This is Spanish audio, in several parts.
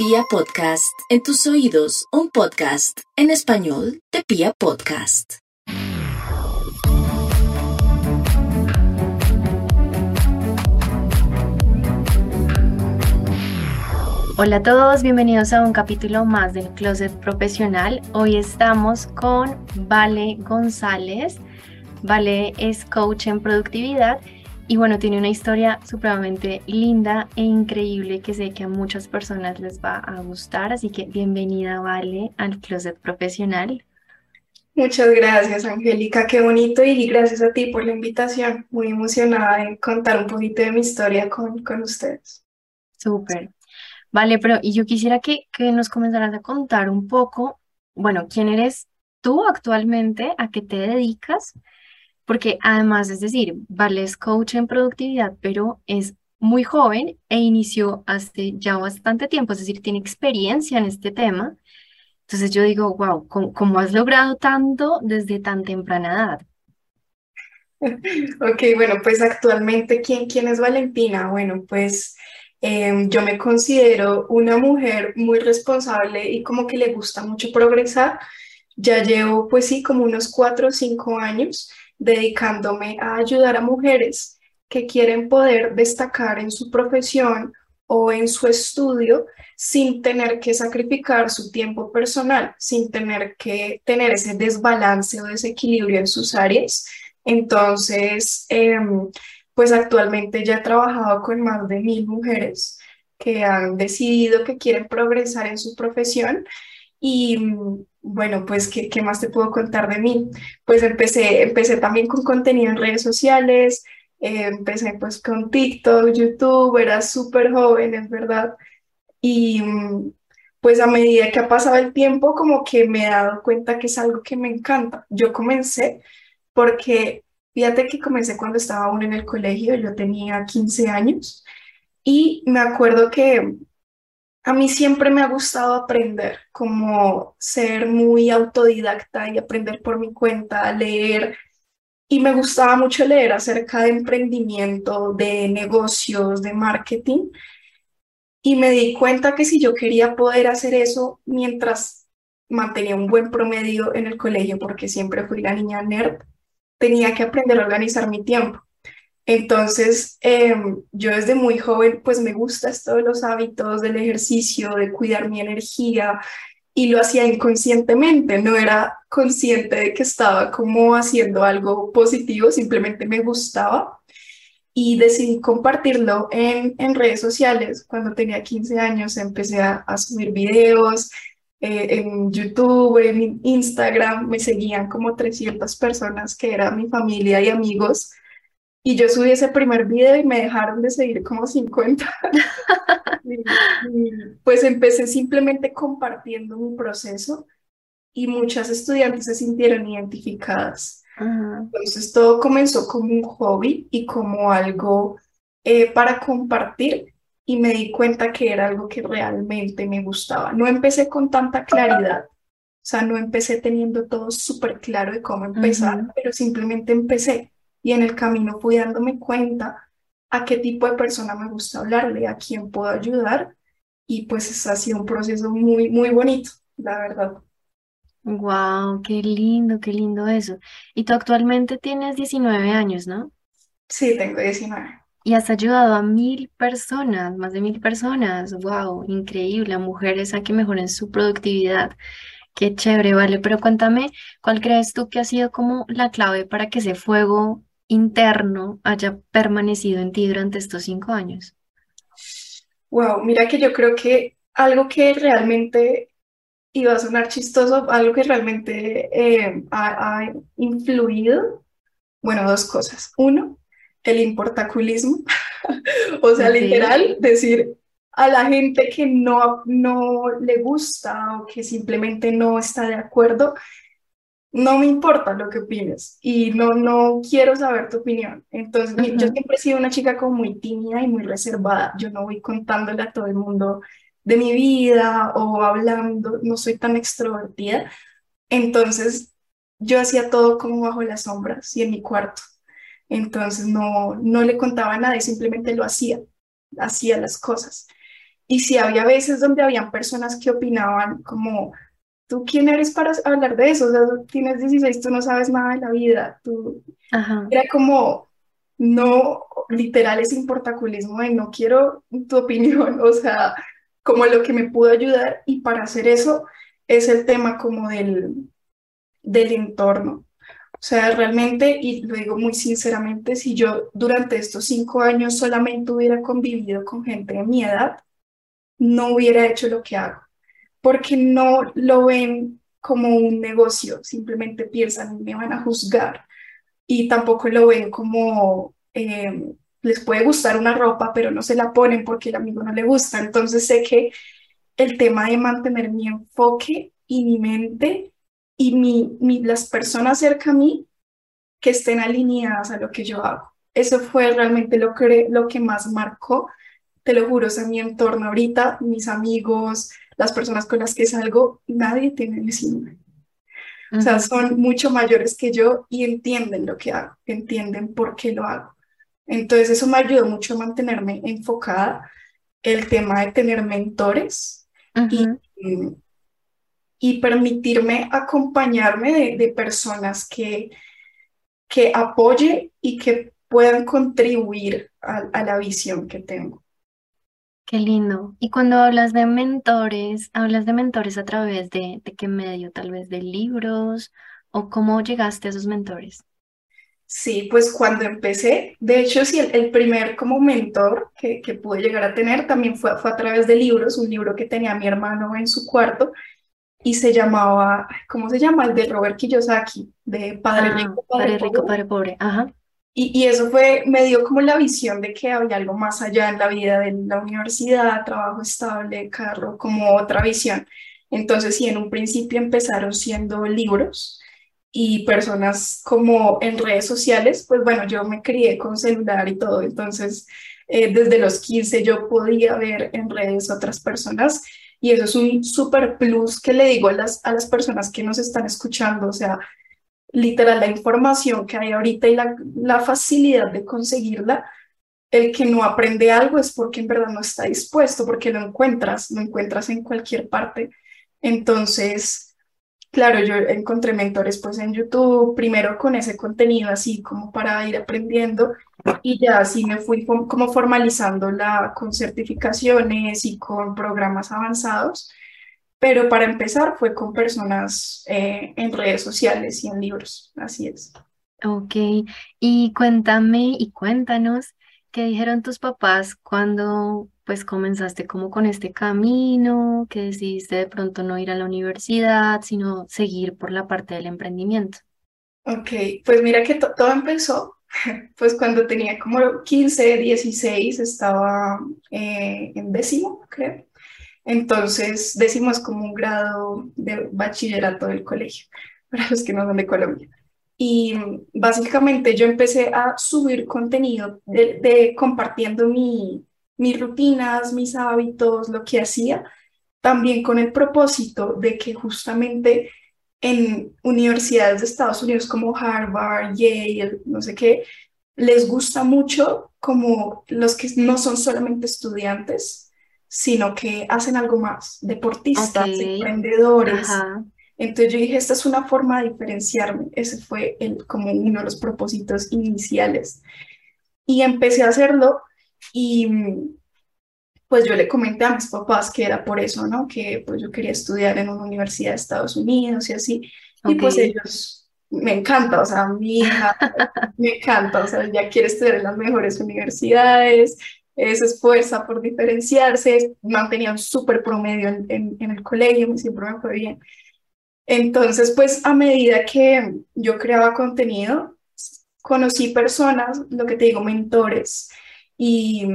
Pia Podcast, en tus oídos, un podcast en español de Pia Podcast. Hola a todos, bienvenidos a un capítulo más del Closet Profesional. Hoy estamos con Vale González. Vale es coach en productividad y bueno, tiene una historia supremamente linda e increíble que sé que a muchas personas les va a gustar. Así que bienvenida, Vale, al Closet Profesional. Muchas gracias, Angélica. Qué bonito y gracias a ti por la invitación. Muy emocionada de contar un poquito de mi historia con, con ustedes. Súper. Vale, pero y yo quisiera que, que nos comenzaras a contar un poco, bueno, quién eres tú actualmente, a qué te dedicas porque además, es decir, Vale es coach en productividad, pero es muy joven e inició hace ya bastante tiempo, es decir, tiene experiencia en este tema. Entonces yo digo, wow, ¿cómo, has logrado tanto desde tan temprana edad? Ok, bueno, pues actualmente, ¿quién, quién es Valentina? Bueno, pues em, yo me considero una mujer muy responsable y como que le gusta mucho progresar. Ya llevo, pues sí, como unos cuatro o cinco años dedicándome a ayudar a mujeres que quieren poder destacar en su profesión o en su estudio sin tener que sacrificar su tiempo personal, sin tener que tener ese desbalance o desequilibrio en sus áreas. Entonces, em, pues actualmente ya he trabajado con más de mil mujeres que han decidido que quieren progresar en su profesión y bueno, pues, ¿qué, ¿qué, más te puedo contar de mí? Pues empecé, empecé también con contenido en redes sociales, eh, empecé pues con TikTok, YouTube, era súper joven, es verdad. Y pues a medida que ha pasado el tiempo, como que me he dado cuenta que es algo que me encanta. Yo comencé porque, fíjate que comencé cuando estaba aún en el colegio, yo tenía 15 años y me acuerdo que a mí siempre me ha gustado aprender, como ser muy autodidacta y aprender por mi cuenta, leer. Y me gustaba mucho leer acerca de emprendimiento, de negocios, de marketing. Y me di cuenta que si yo quería poder hacer eso mientras mantenía un buen promedio en el colegio, porque siempre fui la niña nerd, tenía que aprender a organizar mi tiempo. Entonces, em, yo desde muy joven, pues me gusta esto de los hábitos, del ejercicio, de cuidar mi energía y lo hacía inconscientemente, no era consciente de que estaba como haciendo algo positivo, simplemente me gustaba y decidí compartirlo en, en redes sociales. Cuando tenía 15 años empecé a, subir videos eh, en YouTube, en Instagram, me seguían como 300 personas que eran mi familia y amigos y yo subí ese primer video y me dejaron de seguir como 50. pues empecé simplemente compartiendo mi proceso y muchas estudiantes se sintieron identificadas. Entonces todo comenzó como un hobby y como algo eh, para compartir y me di cuenta que era algo que realmente me gustaba. No empecé con tanta claridad, o sea, no empecé teniendo todo súper claro de cómo empezar, pero simplemente empecé y en el camino fui dándome cuenta a qué tipo de persona me gusta hablarle, a quién puedo ayudar y pues ha sido un proceso muy, muy bonito, la verdad. Wow, qué lindo, qué lindo eso. Y tú actualmente tienes 19 años, ¿no? Sí, tengo 19. Y has ayudado a mil personas, más de mil personas. Wow, increíble, a mujeres a que mejoren su productividad. Qué chévere, vale. Pero cuéntame, ¿cuál crees tú que ha sido como la clave para que ese fuego interno haya permanecido en ti durante estos cinco años? Wow, mira que yo creo que algo que realmente iba a sonar chistoso, algo que realmente eh, ha, influido, bueno, dos cosas. Uno, el importaculismo, o sea, literal, decir a la gente que no, no le gusta o que simplemente no está de acuerdo, no me importa lo que opines y no, no quiero saber tu opinión. Entonces, yo siempre he sido una chica como muy tímida y muy reservada. Yo no voy contándole a todo el mundo de mi vida o hablando, no soy tan extrovertida. Entonces, yo hacía todo como bajo las sombras y en mi cuarto. Entonces, no, no le contaba nada y simplemente lo hacía, hacía las cosas. y sí había veces donde habían personas que opinaban como, ¿tú quién eres para hablar de eso? O sea, tienes 16, tú no sabes nada de la vida. Tú... Era como, no, literal es importaculismo de no quiero tu opinión, o sea, como lo que me pudo ayudar y para hacer eso es el tema como del, del entorno. O sea, realmente, y lo digo muy sinceramente, si yo durante estos cinco años solamente hubiera convivido con gente de mi edad, no hubiera hecho lo que hago, porque no lo ven como un negocio, simplemente piensan, me van a juzgar, y tampoco lo ven como, eh, les puede gustar una ropa, pero no se la ponen porque el amigo no le gusta. Entonces sé que el tema de mantener mi enfoque y mi mente y mi, las personas cerca a mí que estén alineadas a lo que yo hago. Eso fue realmente lo que, lo que más marcó, te lo juro, o mi entorno ahorita, mis amigos, las personas con las que salgo, nadie tiene el síndrome. O sea, son mucho mayores que yo y entienden lo que hago, entienden por qué lo hago. Entonces eso me ayudó mucho a mantenerme enfocada, el tema de tener mentores y, y permitirme acompañarme de, personas que, que apoye y que puedan contribuir a, la visión que tengo. Qué lindo. Y cuando hablas de mentores, ¿hablas de mentores a través de, de qué medio? Tal vez de libros o cómo llegaste a esos mentores? Sí, pues cuando empecé, de hecho, sí, el, primer como mentor que, que, pude llegar a tener también fue, fue a través de libros, un libro que tenía mi hermano en su cuarto y se llamaba, ¿cómo se llama? El de Robert Kiyosaki, de Padre ah, Rico, Padre, Rico, Padre Pobre. Ajá. Y, eso fue, me dio como la visión de que había algo más allá en la vida de la universidad, trabajo estable, carro, como otra visión. Entonces, sí, en un principio empezaron siendo libros y personas como en redes sociales, pues bueno, yo me crié con celular y todo, entonces eh, desde los 15 yo podía ver en redes otras personas. Y eso es un super plus que le digo a las, a las personas que nos están escuchando, o sea, literal, la información que hay ahorita y la, la facilidad de conseguirla, el que no aprende algo es porque en verdad no está dispuesto, porque lo encuentras, lo encuentras en cualquier parte. Entonces, Claro, yo encontré mentores pues en YouTube, primero con ese contenido así como para ir aprendiendo y ya así me fui como formalizando la, con certificaciones y con programas avanzados, pero para empezar fue con personas eh, en redes sociales y en libros, así es. Ok, y cuéntame y cuéntanos qué dijeron tus papás cuando pues comenzaste como con este camino, que decidiste de pronto no ir a la universidad, sino seguir por la parte del emprendimiento. Ok, pues mira que todo empezó, pues cuando tenía como 15, 16, estaba eh, en décimo, creo. Entonces, décimo es como un grado de bachillerato del colegio, para los que no son de Colombia. Y básicamente yo empecé a subir contenido de compartiendo mi, mis rutinas, mis hábitos, lo que hacía, también con el propósito de que justamente en universidades de Estados Unidos como Harvard, Yale, no sé qué, les gusta mucho como los que no son solamente estudiantes, sino que hacen algo más, deportistas, emprendedores. Entonces yo dije, esta es una forma de diferenciarme. Ese fue el, como uno de los propósitos iniciales. Y empecé a hacerlo y pues yo le comenté a mis papás que era por eso, ¿no? Que pues yo quería estudiar en una universidad de Estados Unidos y así. Y pues ellos, me encanta, o sea, mi hija me encanta, o sea, ya quiere estudiar en las mejores universidades, se esfuerza por diferenciarse, mantenía un súper promedio en, en, en el colegio, siempre me fue bien. Entonces, pues a medida que yo creaba contenido, conocí personas, lo que te digo, mentores, y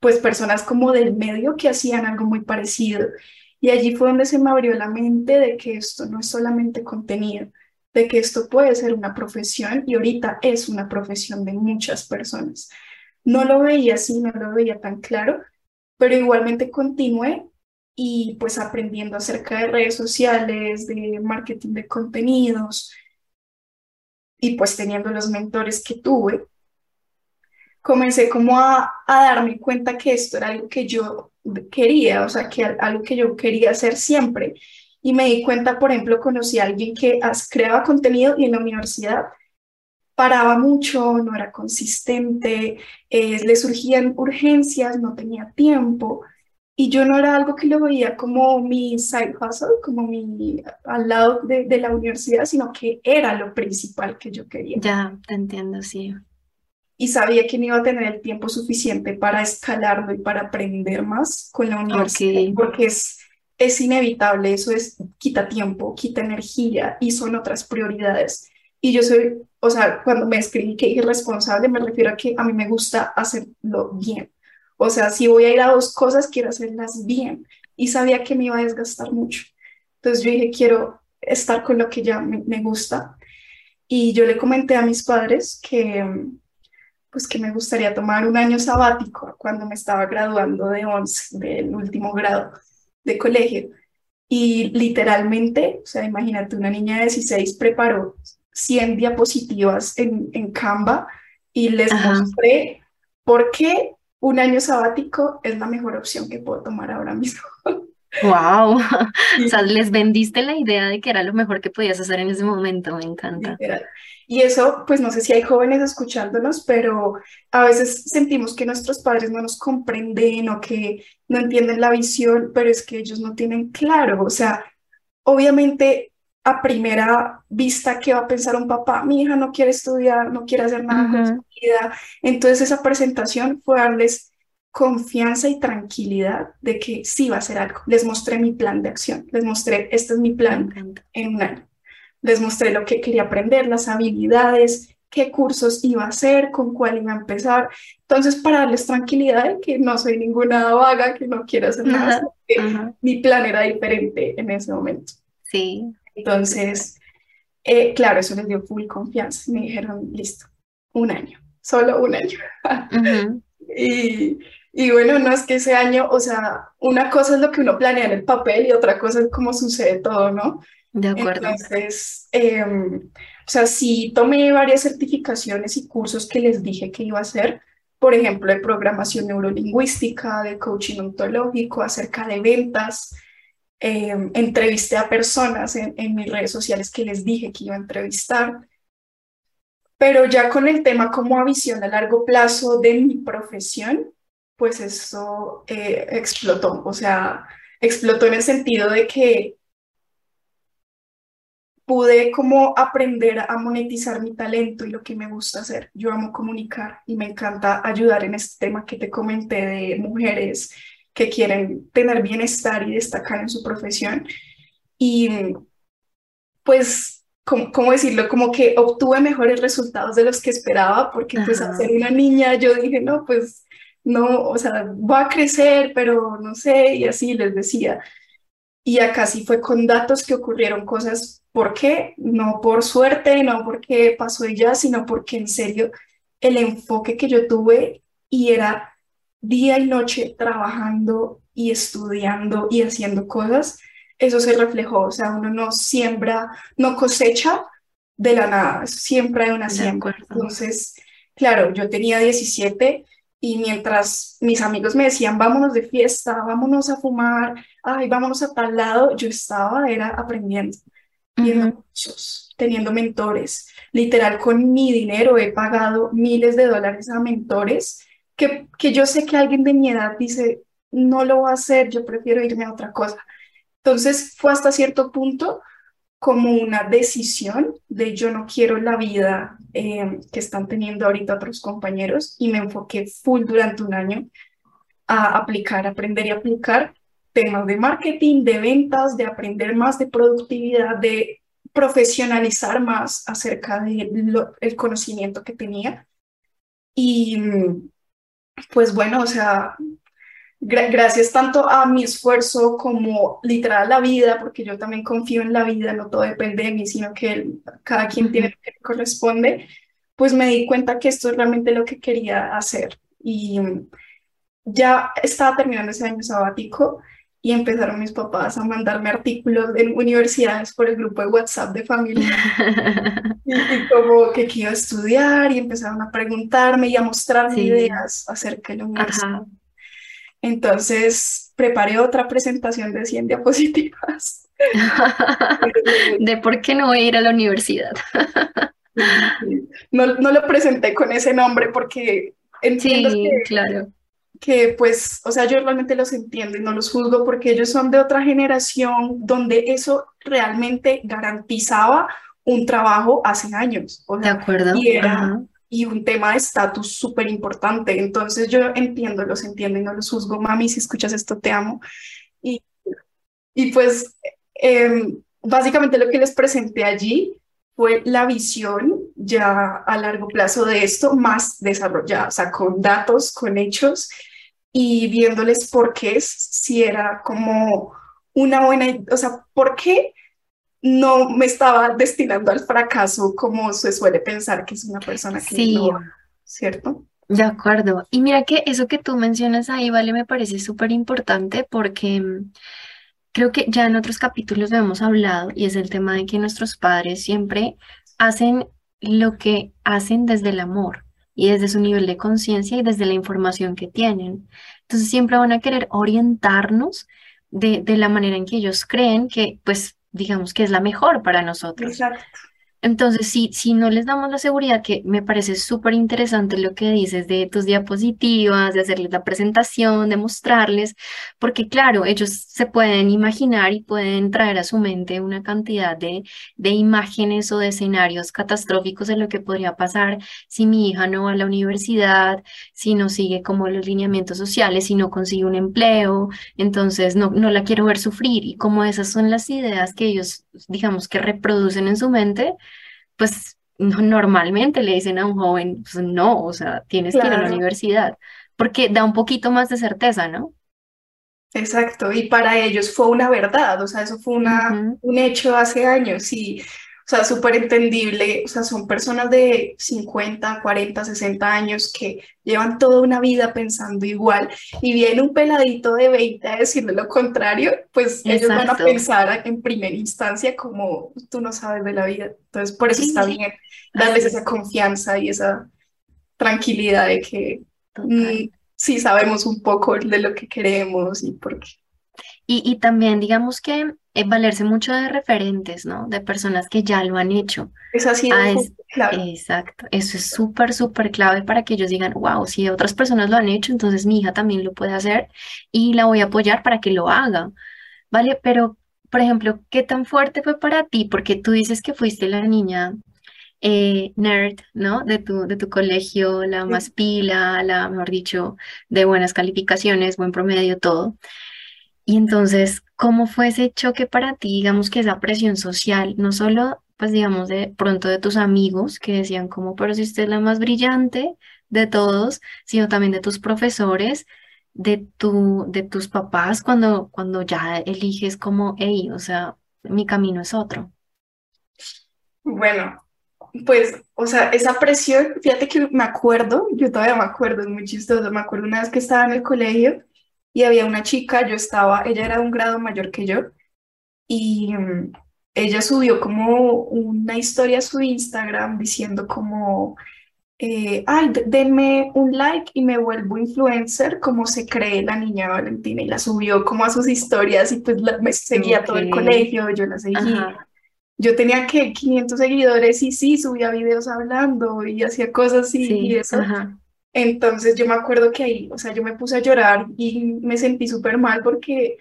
pues personas como del medio que hacían algo muy parecido. Y allí fue donde se me abrió la mente de que esto no es solamente contenido, de que esto puede ser una profesión y ahorita es una profesión de muchas personas. No lo veía así, no lo veía tan claro, pero igualmente continué y pues aprendiendo acerca de redes sociales, de marketing de contenidos y pues teniendo los mentores que tuve, comencé como a, a darme cuenta que esto era algo que yo quería, o sea, que algo que yo quería hacer siempre. Y me di cuenta, por ejemplo, conocí a alguien que creaba contenido y en la universidad paraba mucho, no era consistente, eh, le surgían urgencias, no tenía tiempo. Y yo no era algo que lo veía como mi side hustle, como mi al lado de, de la universidad, sino que era lo principal que yo quería. Ya, te entiendo, sí y sabía que no iba a tener el tiempo suficiente para escalarlo y para aprender más con la universidad, porque es, es inevitable, eso es, quita tiempo, quita energía y son otras prioridades. Y yo soy, o sea, cuando me escribí que irresponsable, me refiero a que a mí me gusta hacerlo bien. O sea, si voy a ir a dos cosas, quiero hacerlas bien. Y sabía que me iba a desgastar mucho. Entonces yo dije, quiero estar con lo que ya me, me gusta. Y yo le comenté a mis padres que, pues que me gustaría tomar un año sabático cuando me estaba graduando de 11, del último grado de colegio. Y literalmente, o sea, imagínate, una niña de 16 preparó 100 diapositivas en, en Canva y les mostré por qué un año sabático es la mejor opción que puedo tomar ahora mismo. Wow, o sea, les vendiste la idea de que era lo mejor que podías hacer en ese momento, me encanta. Y eso, pues no sé si hay jóvenes escuchándonos, pero a veces sentimos que nuestros padres no nos comprenden o que no entienden la visión, pero es que ellos no tienen claro, o sea, obviamente a primera vista, ¿qué va a pensar un papá? Mi hija no quiere estudiar, no quiere hacer nada con su vida. Entonces esa presentación fue darles confianza y tranquilidad de que sí va a ser algo. Les mostré mi plan de acción, les mostré, este es mi plan en un año. Les mostré lo que quería aprender, las habilidades, qué cursos iba a hacer, con cuál iba a empezar. Entonces, para darles tranquilidad de que no soy ninguna vaga, que no quiero hacer nada, mi plan era diferente en ese momento. Sí. Entonces, eh, claro, eso les dio full confianza. Me dijeron, listo, un año, solo un año. y, y bueno, no es que ese año, o sea, una cosa es lo que uno planea en el papel y otra cosa es cómo sucede todo, ¿no? De acuerdo. Entonces, em, o sea, sí tomé varias certificaciones y cursos que les dije que iba a hacer, por ejemplo, de programación neurolingüística, de coaching ontológico, acerca de ventas. Em, entrevisté a personas en, en mis redes sociales que les dije que iba a entrevistar. Pero ya con el tema como a visión a largo plazo de mi profesión, pues eso eh, explotó, o sea, explotó en el sentido de que pude como aprender a monetizar mi talento y lo que me gusta hacer. Yo amo comunicar y me encanta ayudar en este tema que te comenté de mujeres que quieren tener bienestar y destacar en su profesión. Y pues, ¿cómo, decirlo? Como que obtuve mejores resultados de los que esperaba, porque pues al ser una niña yo dije, no, pues no, o sea, va a crecer, pero no sé, y así les decía. Y acá sí fue con datos que ocurrieron cosas, ¿por qué? No por suerte, no porque pasó ella, sino porque en serio el enfoque que yo tuve y era día y noche trabajando y estudiando y haciendo cosas, eso se reflejó, o sea, uno no siembra, no cosecha de la nada, siempre hay una siembra. Entonces, claro, yo tenía 17 y mientras mis amigos me decían, vámonos de fiesta, vámonos a fumar, ay, vámonos a tal lado, yo estaba, era aprendiendo, viendo muchos, teniendo mentores. Literal, con mi dinero he pagado miles de dólares a mentores que, que yo sé que alguien de mi edad dice, no lo voy a hacer, yo prefiero irme a otra cosa. Entonces fue hasta cierto punto como una decisión de yo no quiero la vida eh, que están teniendo ahorita otros compañeros y me enfoqué full durante un año a aplicar, aprender y aplicar temas de marketing, de ventas, de aprender más de productividad, de profesionalizar más acerca del el conocimiento que tenía. Y pues bueno, o sea, gracias tanto a mi esfuerzo como literal la vida, porque yo también confío en la vida, no todo depende de mí, sino que cada quien tiene lo que corresponde, pues me di cuenta que esto es realmente lo que quería hacer. Y ya estaba terminando ese año sabático y empezaron mis papás a mandarme artículos en universidades por el grupo de WhatsApp de familia. y, como que quiero estudiar y empezaron a preguntarme y a mostrarme ideas acerca de la universidad. Entonces preparé otra presentación de 100 diapositivas. de por qué no voy a ir a la universidad. no, no lo presenté con ese nombre porque entiendo sí, claro que pues, o sea, yo realmente los entiendo y no los juzgo porque ellos son de otra generación donde eso realmente garantizaba un trabajo hace años. de acuerdo. Y era y un tema de estatus súper importante. Entonces yo entiendo, los entiendo y no los juzgo. Mami, si escuchas esto, te amo. Y, y pues em, básicamente lo que les presenté allí fue la visión ya a largo plazo de esto más desarrollada, o sea, con datos, con hechos y viéndoles por qué, si era como una buena, o sea, por qué no me estaba destinando al fracaso como se suele pensar que es una persona que sí. no, ¿cierto? De acuerdo. Y mira que eso que tú mencionas ahí, Vale, me parece súper importante porque mm, creo que ya en otros capítulos lo hemos hablado y es el tema de que nuestros padres siempre hacen lo que hacen desde el amor y desde su nivel de conciencia y desde la información que tienen. Entonces siempre van a querer orientarnos de, de, la manera en que ellos creen que, pues, digamos que es la mejor para nosotros. Exacto. Entonces, si, si no les damos la seguridad, que me parece súper interesante lo que dices de tus diapositivas, de hacerles la presentación, de mostrarles, porque claro, ellos se pueden imaginar y pueden traer a su mente una cantidad de, de imágenes o de escenarios catastróficos de lo que podría pasar si mi hija no va a la universidad, si no sigue como los lineamientos sociales, si no consigue un empleo, entonces no, no la quiero ver sufrir. Y como esas son las ideas que ellos, digamos, que reproducen en su mente, pues normalmente le dicen a un joven, pues no, o sea, tienes que ir a la universidad, porque da un poquito más de certeza, ¿no? Exacto, y para ellos fue una verdad, o sea, eso fue una, un hecho hace años y sea, súper entendible, o sea, son personas de 50, 40, 60 años que llevan toda una vida pensando igual y viene un peladito de 20 a decirle lo contrario, pues ellos van a pensar en primera instancia como tú no sabes de la vida. Entonces, por eso está bien darles esa confianza y esa tranquilidad de que mm, sí sabemos un poco de lo que queremos y por qué. Y, y también digamos que eh, valerse mucho de referentes, ¿no? De personas que ya lo han hecho. Es así, Ah, es, claro. exacto. Eso es súper, súper clave para que ellos digan, wow, si otras personas lo han hecho, entonces mi hija también lo puede hacer y la voy a apoyar para que lo haga, ¿vale? Pero, por ejemplo, ¿qué tan fuerte fue para ti? Porque tú dices que fuiste la niña eh, nerd, ¿no? De tu, de tu colegio, la más pila, la, mejor dicho, de buenas calificaciones, buen promedio, todo. Y entonces, ¿cómo fue ese choque para ti, digamos que esa presión social, no solo, pues digamos, de pronto de tus amigos que decían como, pero si usted es la más brillante de todos, sino también de tus profesores, de tu, de tus papás, cuando, cuando ya eliges como, hey, o sea, mi camino es otro. Bueno, pues, o sea, esa presión, fíjate que me acuerdo, yo todavía me acuerdo, es muy chistoso, me acuerdo una vez que estaba en el colegio y había una chica, yo estaba, ella era un grado mayor que yo, y mm, ella subió como una historia a su Instagram diciendo como, eh, ay, denme un like y me vuelvo influencer, como se cree la niña Valentina, y la subió como a sus historias y pues me seguía todo el colegio, yo la seguía. Yo tenía que 500 seguidores y sí, subía videos hablando y hacía cosas así y eso. Entonces yo me acuerdo que ahí, o sea, yo me puse a llorar y me sentí súper mal porque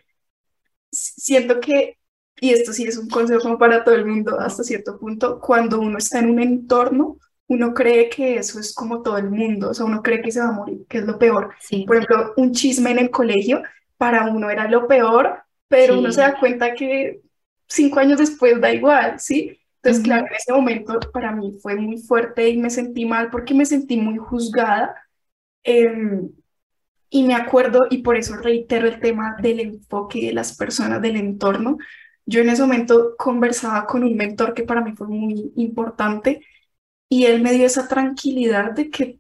siento que, y esto sí es un consejo para todo el mundo hasta cierto punto, cuando uno está en un entorno, uno cree que eso es como todo el mundo, o sea, uno cree que se va a morir, que es lo peor. Por ejemplo, un chisme en el colegio para uno era lo peor, pero uno se da cuenta que cinco años después da igual, ¿sí? Entonces, claro, en ese momento para mí fue muy fuerte y me sentí mal porque me sentí muy juzgada. Em, y me acuerdo, y por eso reitero el tema del enfoque de las personas, del entorno. Yo en ese momento conversaba con un mentor que para mí fue muy importante y él me dio esa tranquilidad de que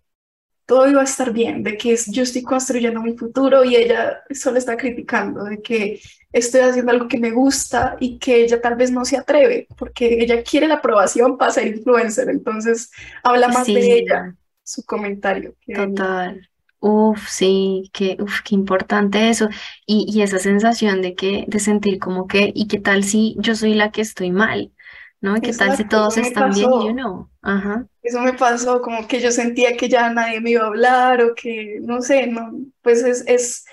todo iba a estar bien, de que yo estoy construyendo mi futuro y ella solo está criticando, de que estoy haciendo algo que me gusta y que ella tal vez no se atreve, porque ella quiere la aprobación para ser influencer, entonces habla más de ella, su comentario. Total. Uf, sí, qué, uf, qué importante eso. Y, y esa sensación de que, de sentir como que, ¿y qué tal si yo soy la que estoy mal? ¿No? ¿Qué tal si todos están bien y yo no? Ajá. Eso me pasó, como que yo sentía que ya nadie me iba a hablar o que, no sé, no, pues es, es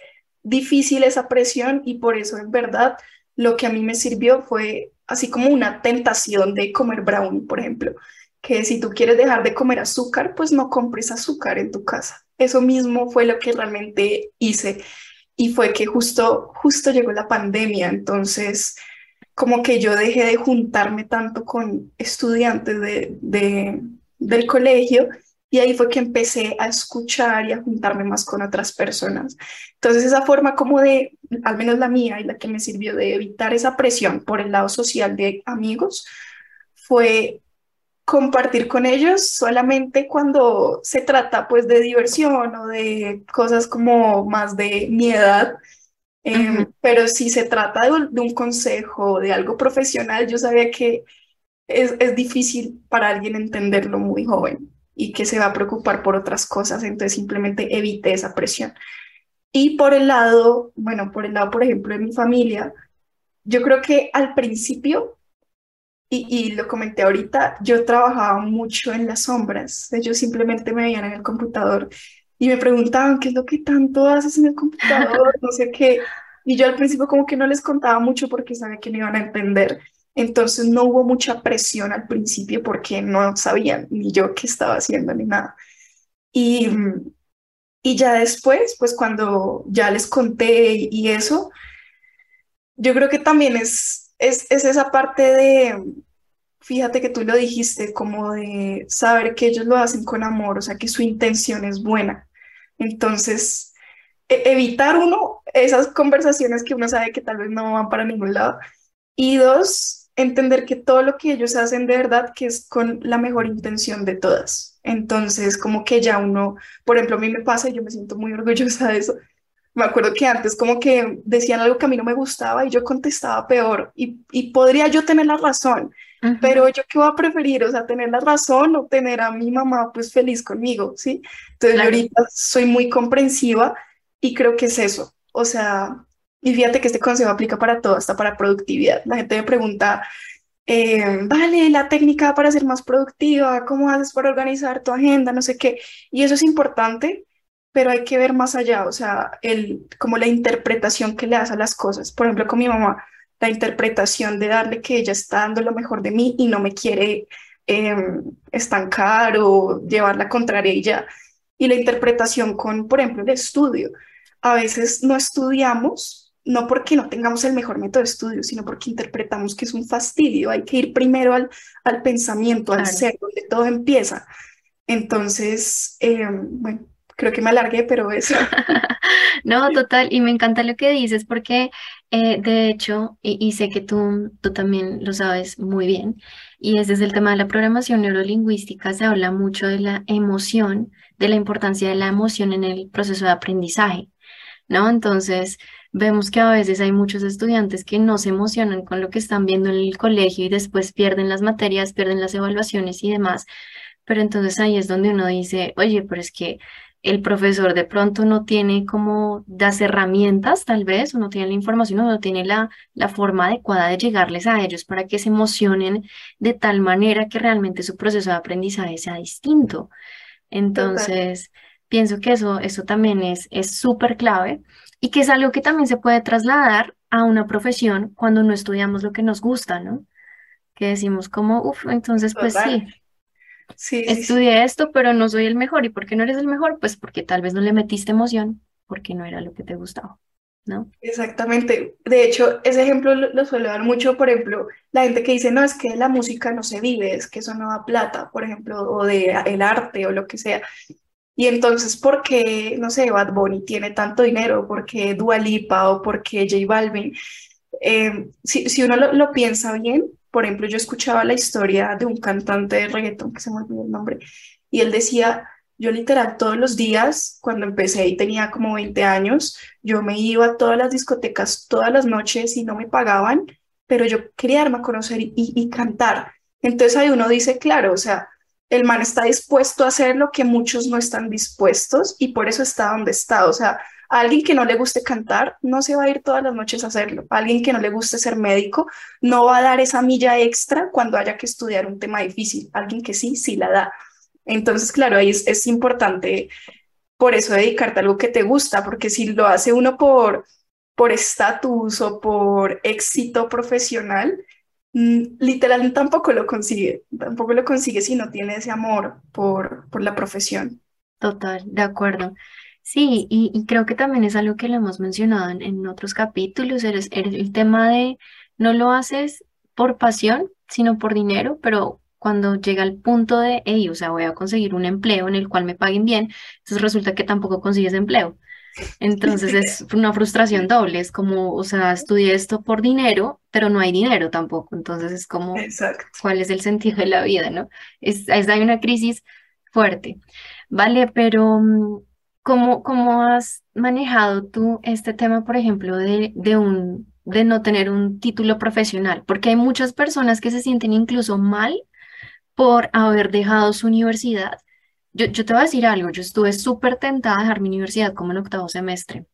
difícil esa presión y por eso en verdad lo que a mí me sirvió fue así como una tentación de comer brownie, por ejemplo, que si tú quieres dejar de comer azúcar, pues no compres azúcar en tu casa. Eso mismo fue lo que realmente hice y fue que justo, justo llegó la pandemia, entonces como que yo dejé de juntarme tanto con estudiantes de, de, del colegio y ahí fue que empecé a escuchar y a juntarme más con otras personas. Entonces esa forma como de, al menos la mía y la que me sirvió de evitar esa presión por el lado social de amigos, fue compartir con ellos solamente cuando se trata pues de diversión o de cosas como más de mi edad. Em, pero si se trata de un, de un, consejo, de algo profesional, yo sabía que es, es difícil para alguien entenderlo muy joven y que se va a preocupar por otras cosas, entonces simplemente evite esa presión. Y por el lado, bueno, por el lado, por ejemplo, de mi familia, yo creo que al principio, y, y lo comenté ahorita, yo trabajaba mucho en las sombras, ellos simplemente me veían en el computador y me preguntaban, ¿qué es lo que tanto haces en el computador? No sé qué. Y yo al principio como que no les contaba mucho porque sabía que no iban a entender. Entonces no hubo mucha presión al principio porque no sabían ni yo qué estaba haciendo ni nada. Y, y ya después, pues cuando ya les conté y eso, yo creo que también es, es, es esa parte de, fíjate que tú lo dijiste, como de saber que ellos lo hacen con amor, o sea, que su intención es buena. Entonces, e, evitar uno esas conversaciones que uno sabe que tal vez no van para ningún lado. Y dos, entender que todo lo que ellos hacen de verdad que es con la mejor intención de todas. Entonces, como que ya uno, por ejemplo, a mí me pasa y yo me siento muy orgullosa de eso. Me acuerdo que antes como que decían algo que a mí no me gustaba y yo contestaba peor y, y podría yo tener la razón, pero yo qué voy a preferir, o sea, tener la razón o tener a mi mamá pues feliz conmigo, ¿sí? Entonces yo ahorita soy muy comprensiva y creo que es eso, o sea, y fíjate que este consejo aplica para todo, hasta para productividad. La gente me pregunta, eh, vale, la técnica para ser más productiva, ¿cómo haces para organizar tu agenda? No sé qué. Y eso es importante, pero hay que ver más allá, o sea, el, como la interpretación que le das a las cosas. Por ejemplo, con mi mamá, la interpretación de darle que ella está dando lo mejor de mí y no me quiere em, estancar o llevar la contraria y la interpretación con, por ejemplo, el estudio. A veces no estudiamos no porque no tengamos el mejor método de estudio, sino porque interpretamos que es un fastidio. Hay que ir primero al, al pensamiento, al ser, donde todo empieza. Entonces, eh, bueno, creo que me alargué, pero eso. no, total, y me encanta lo que dices porque eh, de hecho, y, sé que tú, tú también lo sabes muy bien, y es desde el tema de la programación neurolingüística, se habla mucho de la emoción, de la importancia de la emoción en el proceso de aprendizaje, ¿no? Entonces, Vemos que a veces hay muchos estudiantes que no se emocionan con lo que están viendo en el colegio y después pierden las materias, pierden las evaluaciones y demás. Pero entonces ahí es donde uno dice, oye, pero es que el profesor de pronto no tiene como las herramientas, tal vez, o no tiene la información, o no tiene la, la forma adecuada de llegarles a ellos para que se emocionen de tal manera que realmente su proceso de aprendizaje sea distinto. Entonces, pienso que eso, eso también es súper clave y que es algo que también se puede trasladar a una profesión cuando no estudiamos lo que nos gusta, ¿no? Que decimos como, uff, entonces pues sí, sí, estudié esto, pero no soy el mejor. ¿Y por qué no eres el mejor? Pues porque tal vez no le metiste emoción, porque no era lo que te gustaba. ¿No? Exactamente. De hecho, ese ejemplo lo, lo, suelo dar mucho, por ejemplo, la gente que dice, no, es que la música no se vive, es que eso no da plata, por ejemplo, o de el arte o lo que sea. Y entonces, ¿por qué, no sé, Bad Bunny tiene tanto dinero? ¿Por qué Dua Lipa o por qué J Balvin? Eh, si, si, uno lo, lo, piensa bien, por ejemplo, yo escuchaba la historia de un cantante de reggaetón que se me olvidó el nombre, y él decía Yo literal todos los días, cuando empecé y tenía como 20 años, yo me iba a todas las discotecas todas las noches y no me pagaban, pero yo quería darme a conocer y, y cantar. Entonces ahí uno dice, claro, o sea, el man está dispuesto a hacer lo que muchos no están dispuestos y por eso está donde está. O sea, alguien que no le guste cantar no se va a ir todas las noches a hacerlo. Alguien que no le guste ser médico no va a dar esa milla extra cuando haya que estudiar un tema difícil. Alguien que sí, sí la da. Entonces, claro, ahí es, es importante por eso dedicarte a algo que te gusta, porque si lo hace uno por por estatus o por éxito profesional, Mm, literal tampoco lo consigue, tampoco lo consigue si no tiene ese amor por, por la profesión. Total, de acuerdo. Sí, y, creo que también es algo que le hemos mencionado en, otros capítulos, eres, el tema de no lo haces por pasión, sino por dinero, pero cuando llega el punto de, hey, o sea, voy a conseguir un empleo en el cual me paguen bien, entonces resulta que tampoco consigues empleo. Entonces es una frustración doble, es como, o sea, estudié esto por dinero, pero no hay dinero tampoco, entonces es como, ¿cuál es el sentido de la vida, no? Es, hay una crisis fuerte, ¿vale? Pero, mm, ¿cómo, cómo has manejado tú este tema, por ejemplo, de, de, un, de no tener un título profesional? Porque hay muchas personas que se sienten incluso mal por haber dejado su universidad yo, te voy a decir algo, yo estuve súper tentada a dejar mi universidad como en octavo semestre.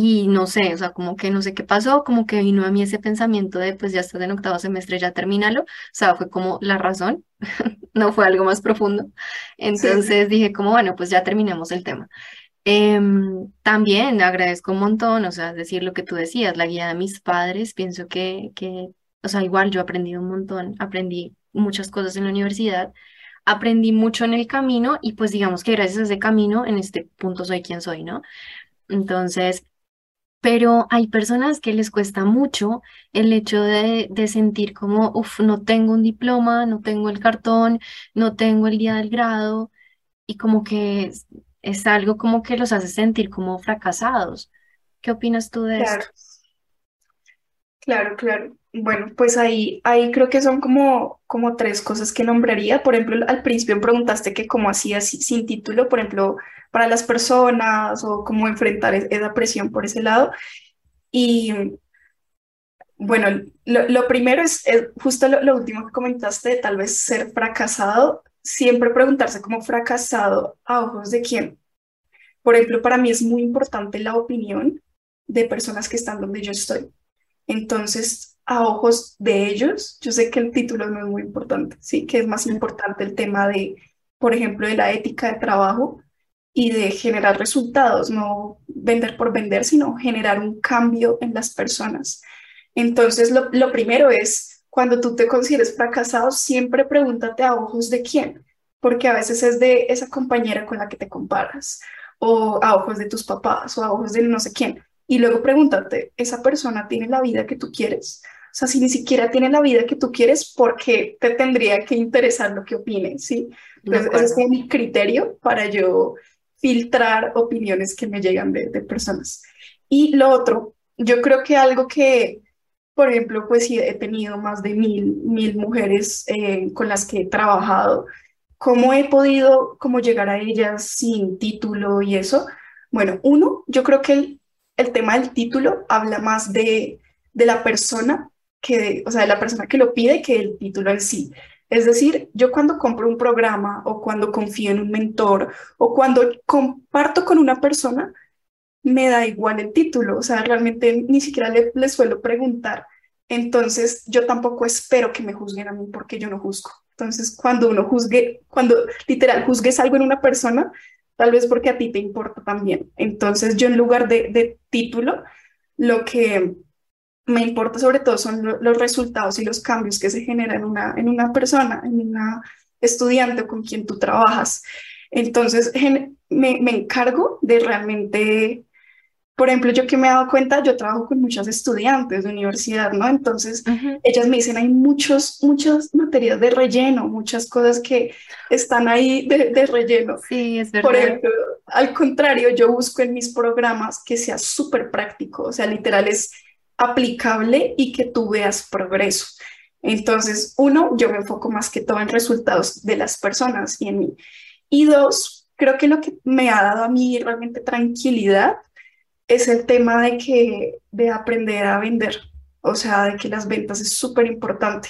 Y no sé, o sea, como que no sé qué pasó, como que vino a mí ese pensamiento de, pues ya estás en octavo semestre, ya termínalo. O sea, fue como la razón, no fue algo más profundo. Entonces dije como, bueno, pues ya terminemos el tema. Em, también agradezco un montón, o sea, decir lo que tú decías, la guía de mis padres, pienso que, que, o sea, igual yo aprendí un montón, aprendí muchas cosas en la universidad aprendí mucho en el camino y pues digamos que gracias a ese camino en este punto soy quien soy, ¿no? Entonces, pero hay personas que les cuesta mucho el hecho de, sentir como, uff, no tengo un diploma, no tengo el cartón, no tengo el día del grado y como que es, algo como que los hace sentir como fracasados. ¿Qué opinas tú de claro. Claro, claro. Bueno, pues ahí, ahí creo que son como, como tres cosas que nombraría. Por ejemplo, al principio preguntaste que cómo hacías sin título, por ejemplo, para las personas o cómo enfrentar e-, esa presión por ese lado. Y bueno, lo, primero es, justo lo, último que comentaste, tal vez ser fracasado, siempre preguntarse cómo fracasado a ojos de quién. Por ejemplo, para mí es muy importante la opinión de personas que están donde yo estoy. Entonces, a ojos de ellos, yo sé que el título no es muy importante, sí, que es más importante el tema de, por ejemplo, de la ética de trabajo y de generar resultados, no vender por vender, sino generar un cambio en las personas. Entonces, lo, lo primero es, cuando tú te consideres fracasado, siempre pregúntate a ojos de quién, porque a veces es de esa compañera con la que te comparas, o a ojos de tus papás, o a ojos de no sé quién. Y luego pregúntate, ¿esa persona tiene la vida que tú quieres? O sea, si ni siquiera tiene la vida que tú quieres, ¿por qué te tendría que interesar lo que opine? ¿sí? Entonces, ese es mi criterio para yo filtrar opiniones que me llegan de, personas. Y lo otro, yo creo que algo que, por ejemplo, pues sí, he tenido más de mil, mil mujeres eh, con las que he trabajado, ¿cómo he podido como llegar a ellas sin título y eso? Bueno, uno, yo creo que el, el tema del título habla más de, de la persona que, o sea, de la persona que lo pide que el título en sí. Es decir, yo cuando compro un programa o cuando confío en un mentor o cuando comparto con una persona, me da igual el título, o sea, realmente ni siquiera le, suelo preguntar. Entonces, yo tampoco espero que me juzguen a mí porque yo no juzgo. Entonces, cuando uno juzgue, cuando literal juzgues algo en una persona, tal vez porque a ti te importa también. Entonces, yo en lugar de, de título, lo que me importa sobre todo son los resultados y los cambios que se generan en una, en una persona, en una estudiante con quien tú trabajas. Entonces, me, me encargo de realmente, por ejemplo, yo que me he dado cuenta, yo trabajo con muchas estudiantes de universidad, ¿no? Entonces, ellas me dicen, hay muchos, muchas materias de relleno, muchas cosas que están ahí de, de relleno. Sí, es verdad. Por ejemplo, al contrario, yo busco en mis programas que sea súper práctico, o sea, literal es aplicable y que tú veas progreso. Entonces, uno, yo me enfoco más que todo en resultados de las personas y en mí. Y dos, creo que lo que me ha dado a mí realmente tranquilidad es el tema de que de aprender a vender, o sea, de que las ventas es súper importante.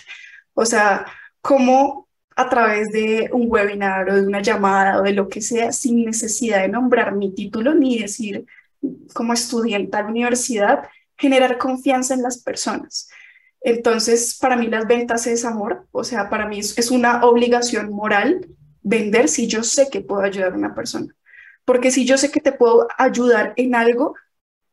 O sea, cómo a través de un webinar o de una llamada o de lo que sea, sin necesidad de nombrar mi título ni decir como estudiante a la universidad, generar confianza en las personas. Entonces, para mí las ventas es amor, o sea, para mí es, una obligación moral vender si yo sé que puedo ayudar a una persona. Porque si yo sé que te puedo ayudar en algo,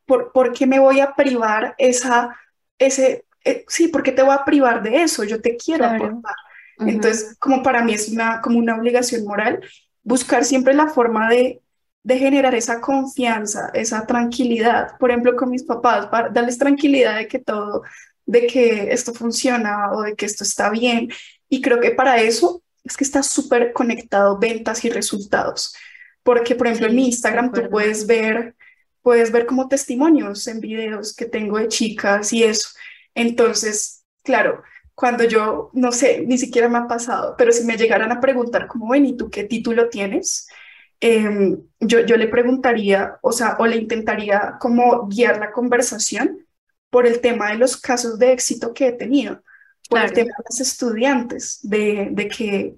¿por, ¿por qué me voy a privar esa, ese, eh, sí, porque te voy a privar de eso? Yo te quiero aportar. Entonces, como para mí es una, como una obligación moral, buscar siempre la forma de, de generar esa confianza, esa tranquilidad, por ejemplo, con mis papás, para darles tranquilidad de que todo, de que esto funciona o de que esto está bien. Y creo que para eso es que está súper conectado ventas y resultados. Porque, por ejemplo, en mi Instagram tú puedes ver, puedes ver como testimonios en videos que tengo de chicas y eso. Entonces, claro, cuando yo, no sé, ni siquiera me ha pasado, pero si me llegaran a preguntar como, ven, ¿y tú qué título tienes? Em, yo, yo le preguntaría, o sea, o le intentaría como guiar la conversación por el tema de los casos de éxito que he tenido, por el tema de las estudiantes, de, de que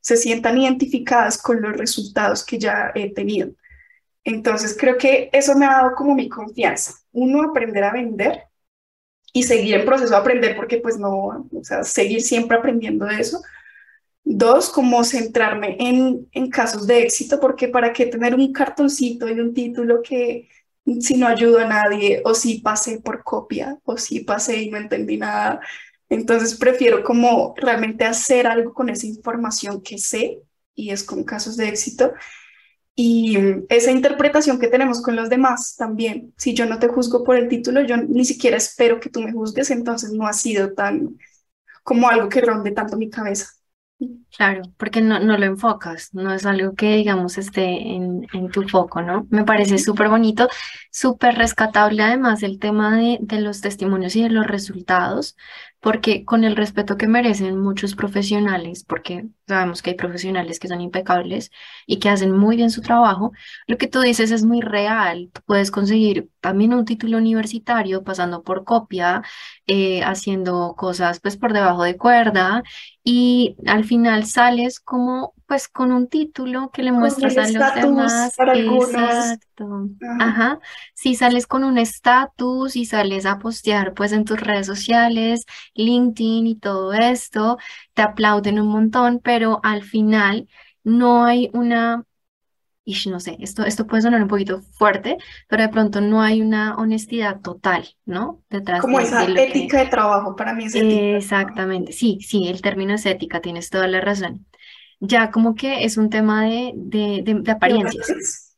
se sientan identificadas con los resultados que ya he tenido. Entonces, creo que eso me ha dado como mi confianza. Uno, aprender a vender y seguir en proceso de aprender, porque pues no, o sea, seguir siempre aprendiendo de eso. Dos, como centrarme en, en casos de éxito, porque para qué tener un cartoncito y un título que si no ayudo a nadie, o si pasé por copia, o si pasé y no entendí nada. Entonces prefiero como realmente hacer algo con esa información que sé, y es con casos de éxito, y esa interpretación que tenemos con los demás también. Si yo no te juzgo por el título, yo ni siquiera espero que tú me juzgues, entonces no ha sido tan como algo que ronde tanto mi cabeza. Claro, porque no, no lo enfocas, no es algo que, digamos, esté en, en tu foco, ¿no? Me parece súper bonito, súper rescatable además el tema de, de los testimonios y de los resultados, porque con el respeto que merecen muchos profesionales, porque sabemos que hay profesionales que son impecables y que hacen muy bien su trabajo, lo que tú dices es muy real. Tú puedes conseguir también un título universitario pasando por copia, eh, haciendo cosas pues por debajo de cuerda y al final sales como pues con un título que le muestras a los demás. Exacto. Ajá. Si sales con un estatus y sales a postear pues en tus redes sociales, LinkedIn y todo esto, te aplauden un montón, pero al final no hay una y no sé, esto, esto puede sonar un poquito fuerte, pero de pronto no hay una honestidad total, ¿no? Detrás Como esa ética de trabajo, para mí es ética Exactamente, sí, sí, el término es ética, tienes toda la razón ya como que es un tema de, de, de, apariencias.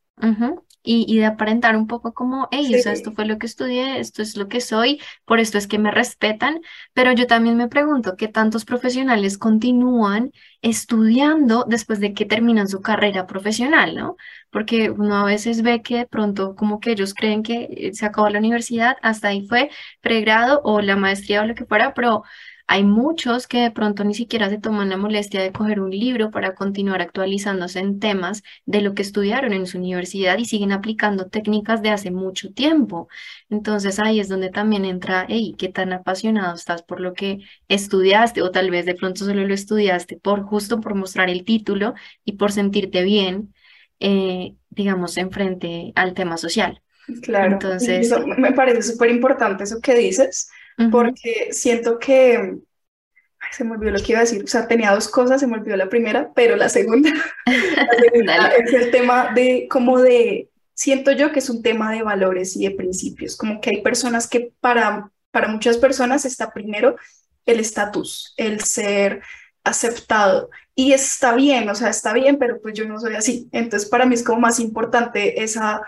Y, y, de aparentar un poco como, hey, o sea, esto fue lo que estudié, esto es lo que soy, por esto es que me respetan, pero yo también me pregunto qué tantos profesionales continúan estudiando después de que terminan su carrera profesional, ¿no? Porque uno a veces ve que de pronto como que ellos creen que se acabó la universidad, hasta ahí fue pregrado o la maestría o lo que fuera, pero hay muchos que de pronto ni siquiera se toman la molestia de coger un libro para continuar actualizándose en temas de lo que estudiaron en su universidad y siguen aplicando técnicas de hace mucho tiempo. Entonces ahí es donde también entra, hey, qué tan apasionado estás por lo que estudiaste o tal vez de pronto solo lo estudiaste por justo por mostrar el título y por sentirte bien, eh, digamos, en frente al tema social. Claro, entonces me parece súper importante eso que dices porque siento que, se me olvidó lo que iba a decir, o sea, tenía dos cosas, se me olvidó la primera, pero la segunda, es el tema de como de, siento yo que es un tema de valores y de principios, como que hay personas que para, para muchas personas está primero el estatus, el ser aceptado. Y está bien, o sea, está bien, pero pues yo no soy así. Entonces, para mí es como más importante esa,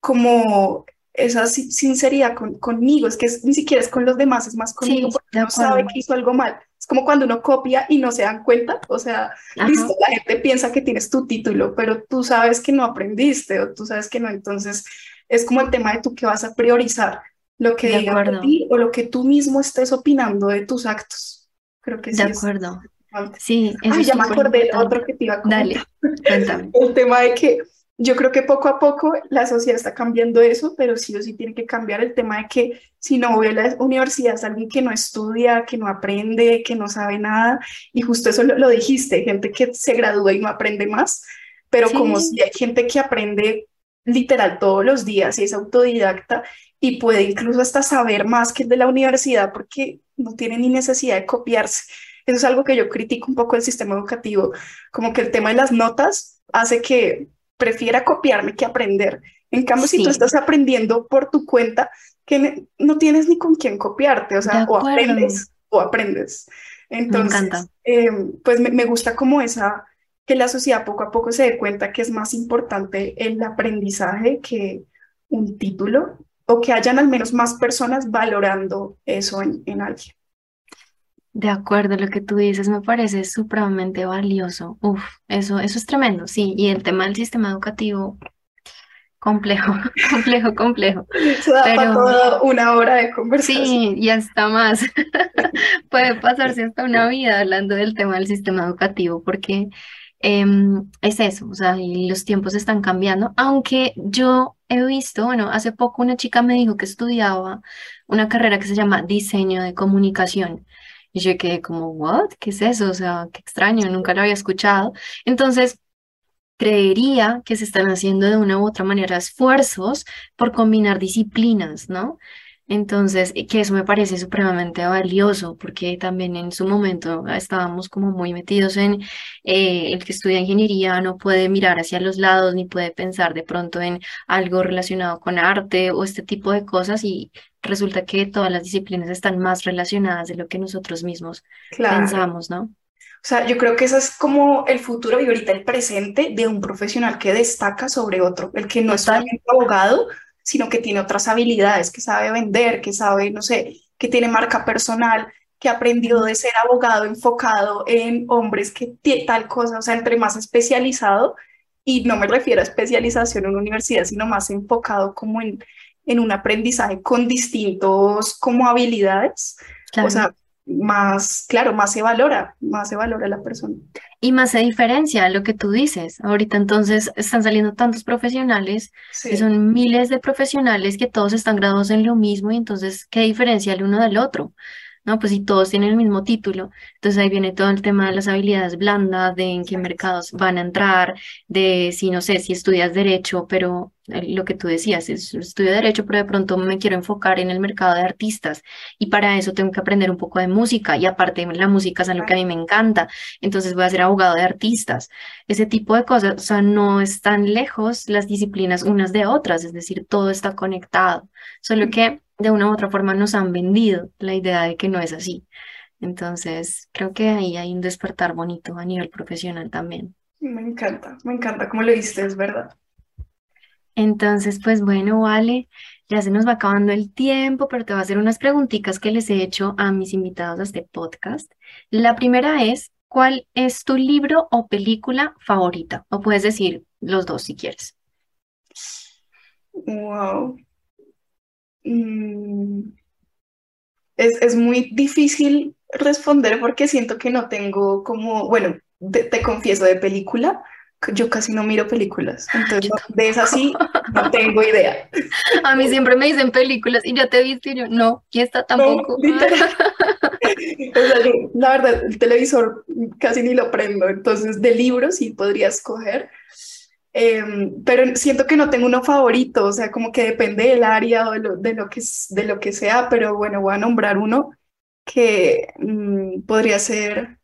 como esa sinceridad con, conmigo, es que ni siquiera es con los demás, es más conmigo, porque uno sabe que hizo algo mal. Es como cuando uno copia y no se dan cuenta, o sea, la gente piensa que tienes tu título, pero tú sabes que no aprendiste o tú sabes que no, entonces es como el tema de tú que vas a priorizar, lo que diga ti o lo que tú mismo estés opinando de tus actos. Creo que sí. De acuerdo. Sí, eso Ay, es ya me acordé importante. otro que te iba a Dale, comentar. cuéntame. El tema de que yo creo que poco a poco la sociedad está cambiando eso, pero sí o sí tiene que cambiar el tema de que si no voy a la universidad es alguien que no estudia, que no aprende, que no sabe nada. Y justo eso lo, lo dijiste, gente que se gradúa y no aprende más, pero como si hay gente que aprende literal todos los días y es autodidacta y puede incluso hasta saber más que el de la universidad porque no tiene ni necesidad de copiarse. Eso es algo que yo critico un poco del sistema educativo, como que el tema de las notas hace que prefiera copiarme que aprender. En cambio, si tú estás aprendiendo por tu cuenta, que no tienes ni con quién copiarte, o sea, o aprendes o aprendes. Me encanta. Entonces, eh, pues me, me gusta como esa, que la sociedad poco a poco se dé cuenta que es más importante el aprendizaje que un título, o que hayan al menos más personas valorando eso en, en alguien. De acuerdo, lo que tú dices me parece supremamente valioso. Uf, eso, eso es tremendo, sí. Y el tema del sistema educativo, complejo, complejo, complejo. Eso da para toda una hora de conversación. sí, y hasta más. Puede pasarse hasta una vida hablando del tema del sistema educativo, porque em, es eso, o sea, y los tiempos están cambiando. Aunque yo he visto, bueno, hace poco una chica me dijo que estudiaba una carrera que se llama diseño de comunicación. Y yo quedé como, ¿what? ¿Qué es eso? O sea, qué extraño, nunca lo había escuchado. Entonces, creería que se están haciendo de una u otra manera esfuerzos por combinar disciplinas, ¿no? Entonces, eh, que eso me parece supremamente valioso, porque también en su momento estábamos como muy metidos en eh, el que estudia ingeniería no puede mirar hacia los lados ni puede pensar de pronto en algo relacionado con arte o este tipo de cosas y resulta que todas las disciplinas están más relacionadas de lo que nosotros mismos Claro. pensamos, ¿no? O sea, yo creo que ese es como el futuro y ahorita el presente de un profesional que destaca sobre otro, el que no es solamente abogado, sino que tiene otras habilidades, que sabe vender, que sabe, no sé, que tiene marca personal, que aprendió de ser abogado enfocado en hombres que tal cosa, o sea, entre más especializado, y no me refiero a especialización en una universidad, sino más enfocado como en, en un aprendizaje con distintos como habilidades, o sea, más, claro, más se valora, más se valora la persona. Y más se diferencia lo que tú dices. Ahorita entonces están saliendo tantos profesionales, que son miles de profesionales que todos están graduados en lo mismo y entonces, ¿qué diferencia el uno del otro? No, pues si todos tienen el mismo título, entonces ahí viene todo el tema de las habilidades blandas, de en qué mercados van a entrar, de si no sé, si estudias derecho, pero eh, lo que tú decías, es, estudio derecho, pero de pronto me quiero enfocar en el mercado de artistas. Y para eso tengo que aprender un poco de música y aparte la música es algo que a mí me encanta, entonces voy a ser abogado de artistas. Ese tipo de cosas, o sea, no están lejos las disciplinas unas de otras, es decir, todo está conectado, solo que de una u otra forma nos han vendido la idea de que no es así. Entonces, creo que ahí hay un despertar bonito a nivel profesional también. Me encanta, me encanta cómo lo diste, es verdad. Entonces, pues bueno, vale, ya se nos va acabando el tiempo, pero te voy a hacer unas preguntitas que les he hecho a mis invitados a este podcast. La primera es, ¿cuál es tu libro o película favorita? O puedes decir los dos si quieres. Wow. Mm, es, es muy difícil responder porque siento que no tengo como, bueno, te, te confieso de película, yo casi no miro películas, entonces no- de esas sí no tengo idea. A mí siempre me dicen películas y ya te viste y yo, no, y esta No, tampoco. literal. O sea, la verdad, el televisor casi ni lo prendo, entonces de libros sí podría escoger. Em, pero siento que no tengo uno favorito, o sea, como que depende del área o de lo, de lo que, de lo que sea, pero bueno, voy a nombrar uno que mm, podría ser,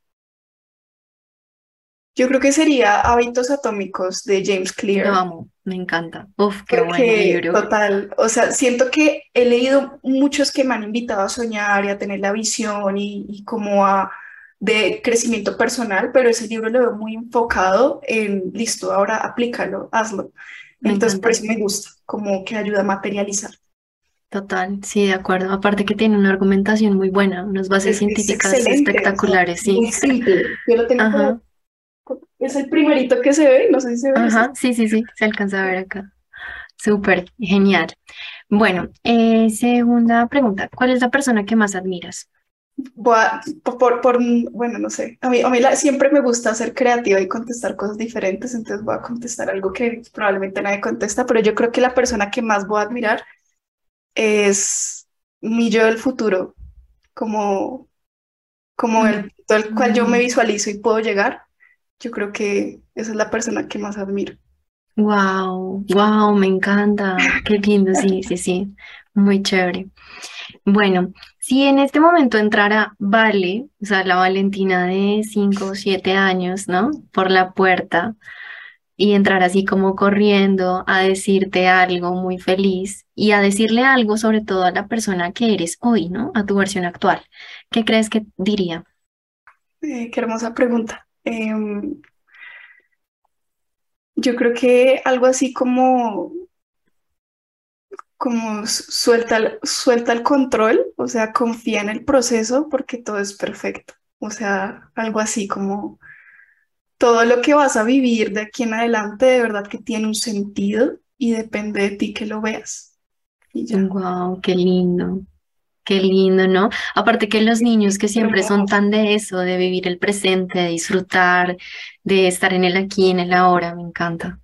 yo creo que sería Hábitos Atómicos de James Lo Clear. amo, me encanta. Uf, qué buen Porque, libro. total, o sea, siento que he leído muchos que me han invitado a soñar y a tener la visión y, y como a de crecimiento personal, pero ese libro lo veo muy enfocado en, listo, ahora aplícalo, hazlo. Me Entonces, por eso me gusta, como que ayuda a materializar. Total, sí, de acuerdo. Aparte que tiene una argumentación muy buena, unas bases Es, es científicas espectaculares, sí. muy simple. Yo lo tengo Es el primerito que se ve, no sé si se ve. ajá, sí, sí, sí, se alcanza a ver acá. Súper, genial. Bueno, eh, segunda pregunta, ¿cuál es la persona que más admiras? Por, por, bueno, no sé, a mí, a mí siempre me gusta ser creativa y contestar cosas diferentes, entonces voy a contestar algo que probablemente nadie contesta, pero yo creo que la persona que más voy a admirar es mi yo del futuro, como, como el, el cual yo me mm. visualizo y puedo llegar. Yo creo que esa es la persona que más admiro. Wow, wow, me encanta. Qué lindo, sí, sí, sí. Muy chévere. Bueno, si en este momento entrara Vale, o sea, la Valentina de 5 o 7 años, ¿no? Por la puerta y entrar así como corriendo a decirte algo muy feliz y a decirle algo sobre todo a la persona que eres hoy, ¿no? A tu versión actual. ¿Qué crees que diría? Qué hermosa pregunta. Em, yo creo que algo así como como suelta, suelta el control, o sea, confía en el proceso porque todo es perfecto. O sea, algo así como todo lo que vas a vivir de aquí en adelante de verdad que tiene un sentido y depende de ti que lo veas. Y Wow, qué lindo. Qué lindo, ¿no? Aparte que los niños que siempre son tan de eso, de vivir el presente, de disfrutar, de estar en el aquí, en el ahora, me encanta.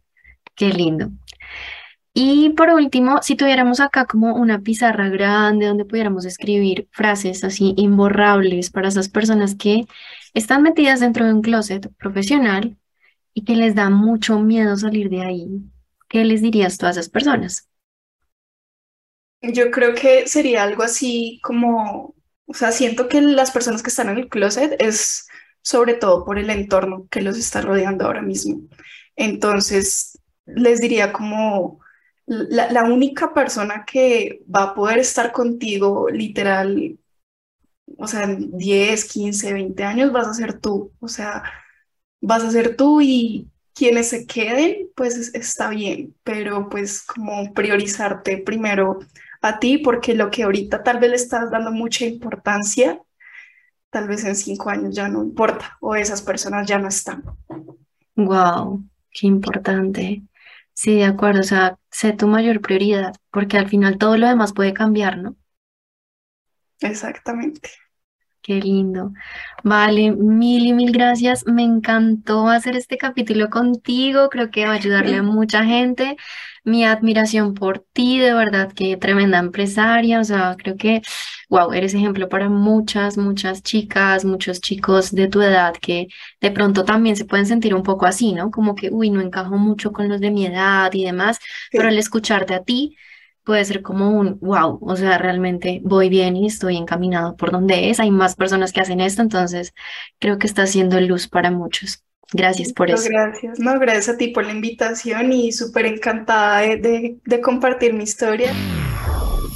Qué lindo. Y por último, si tuviéramos acá como una pizarra grande donde pudiéramos escribir frases así imborrables para esas personas que están metidas dentro de un closet profesional y que les da mucho miedo salir de ahí, ¿qué les dirías tú a esas personas? Yo creo que sería algo así como, o sea, siento que las personas que están en el closet es sobre todo por el entorno que los está rodeando ahora mismo. Entonces, les diría como la, única persona que va a poder estar contigo literal, o sea, en 10, 15, 20 años vas a ser tú, o sea, vas a ser tú y quienes se queden, pues está bien, pero pues como priorizarte primero a ti, porque lo que ahorita tal vez le estás dando mucha importancia, tal vez en cinco años ya no importa, o esas personas ya no están. Wow, qué importante. Sí, de acuerdo, o sea, sé tu mayor prioridad, porque al final todo lo demás puede cambiar, ¿no? Exactamente. Qué lindo. Vale, mil y mil gracias. Me encantó hacer este capítulo contigo. Creo que va a ayudarle a mucha gente. Mi admiración por ti, de verdad, que tremenda empresaria. O sea, creo que, wow, eres ejemplo para muchas, muchas chicas, muchos chicos de tu edad que de pronto también se pueden sentir un poco así, ¿no? Como que, uy, no encajo mucho con los de mi edad y demás. Pero al escucharte a ti, puede ser como un wow, o sea, realmente voy bien y estoy encaminado por donde es. Hay más personas que hacen esto, entonces creo que está haciendo luz para muchos. Gracias por eso. Gracias, no, gracias a ti por la invitación y súper encantada de, de compartir mi historia.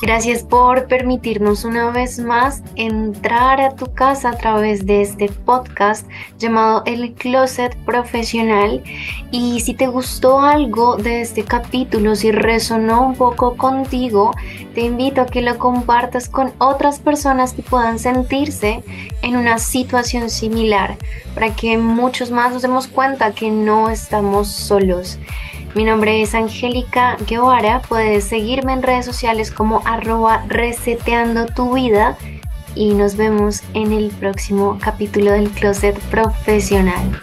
Gracias por permitirnos una vez más entrar a tu casa a través de este podcast llamado El Closet Profesional. Y si te gustó algo de este capítulo, si resonó un poco contigo, te invito a que lo compartas con otras personas que puedan sentirse en una situación similar, para que muchos más nos demos cuenta que no estamos solos. Mi nombre es Angélica Guevara. Puedes seguirme en redes sociales como arroba reseteando tu vida y nos vemos en el próximo capítulo del Closet Profesional.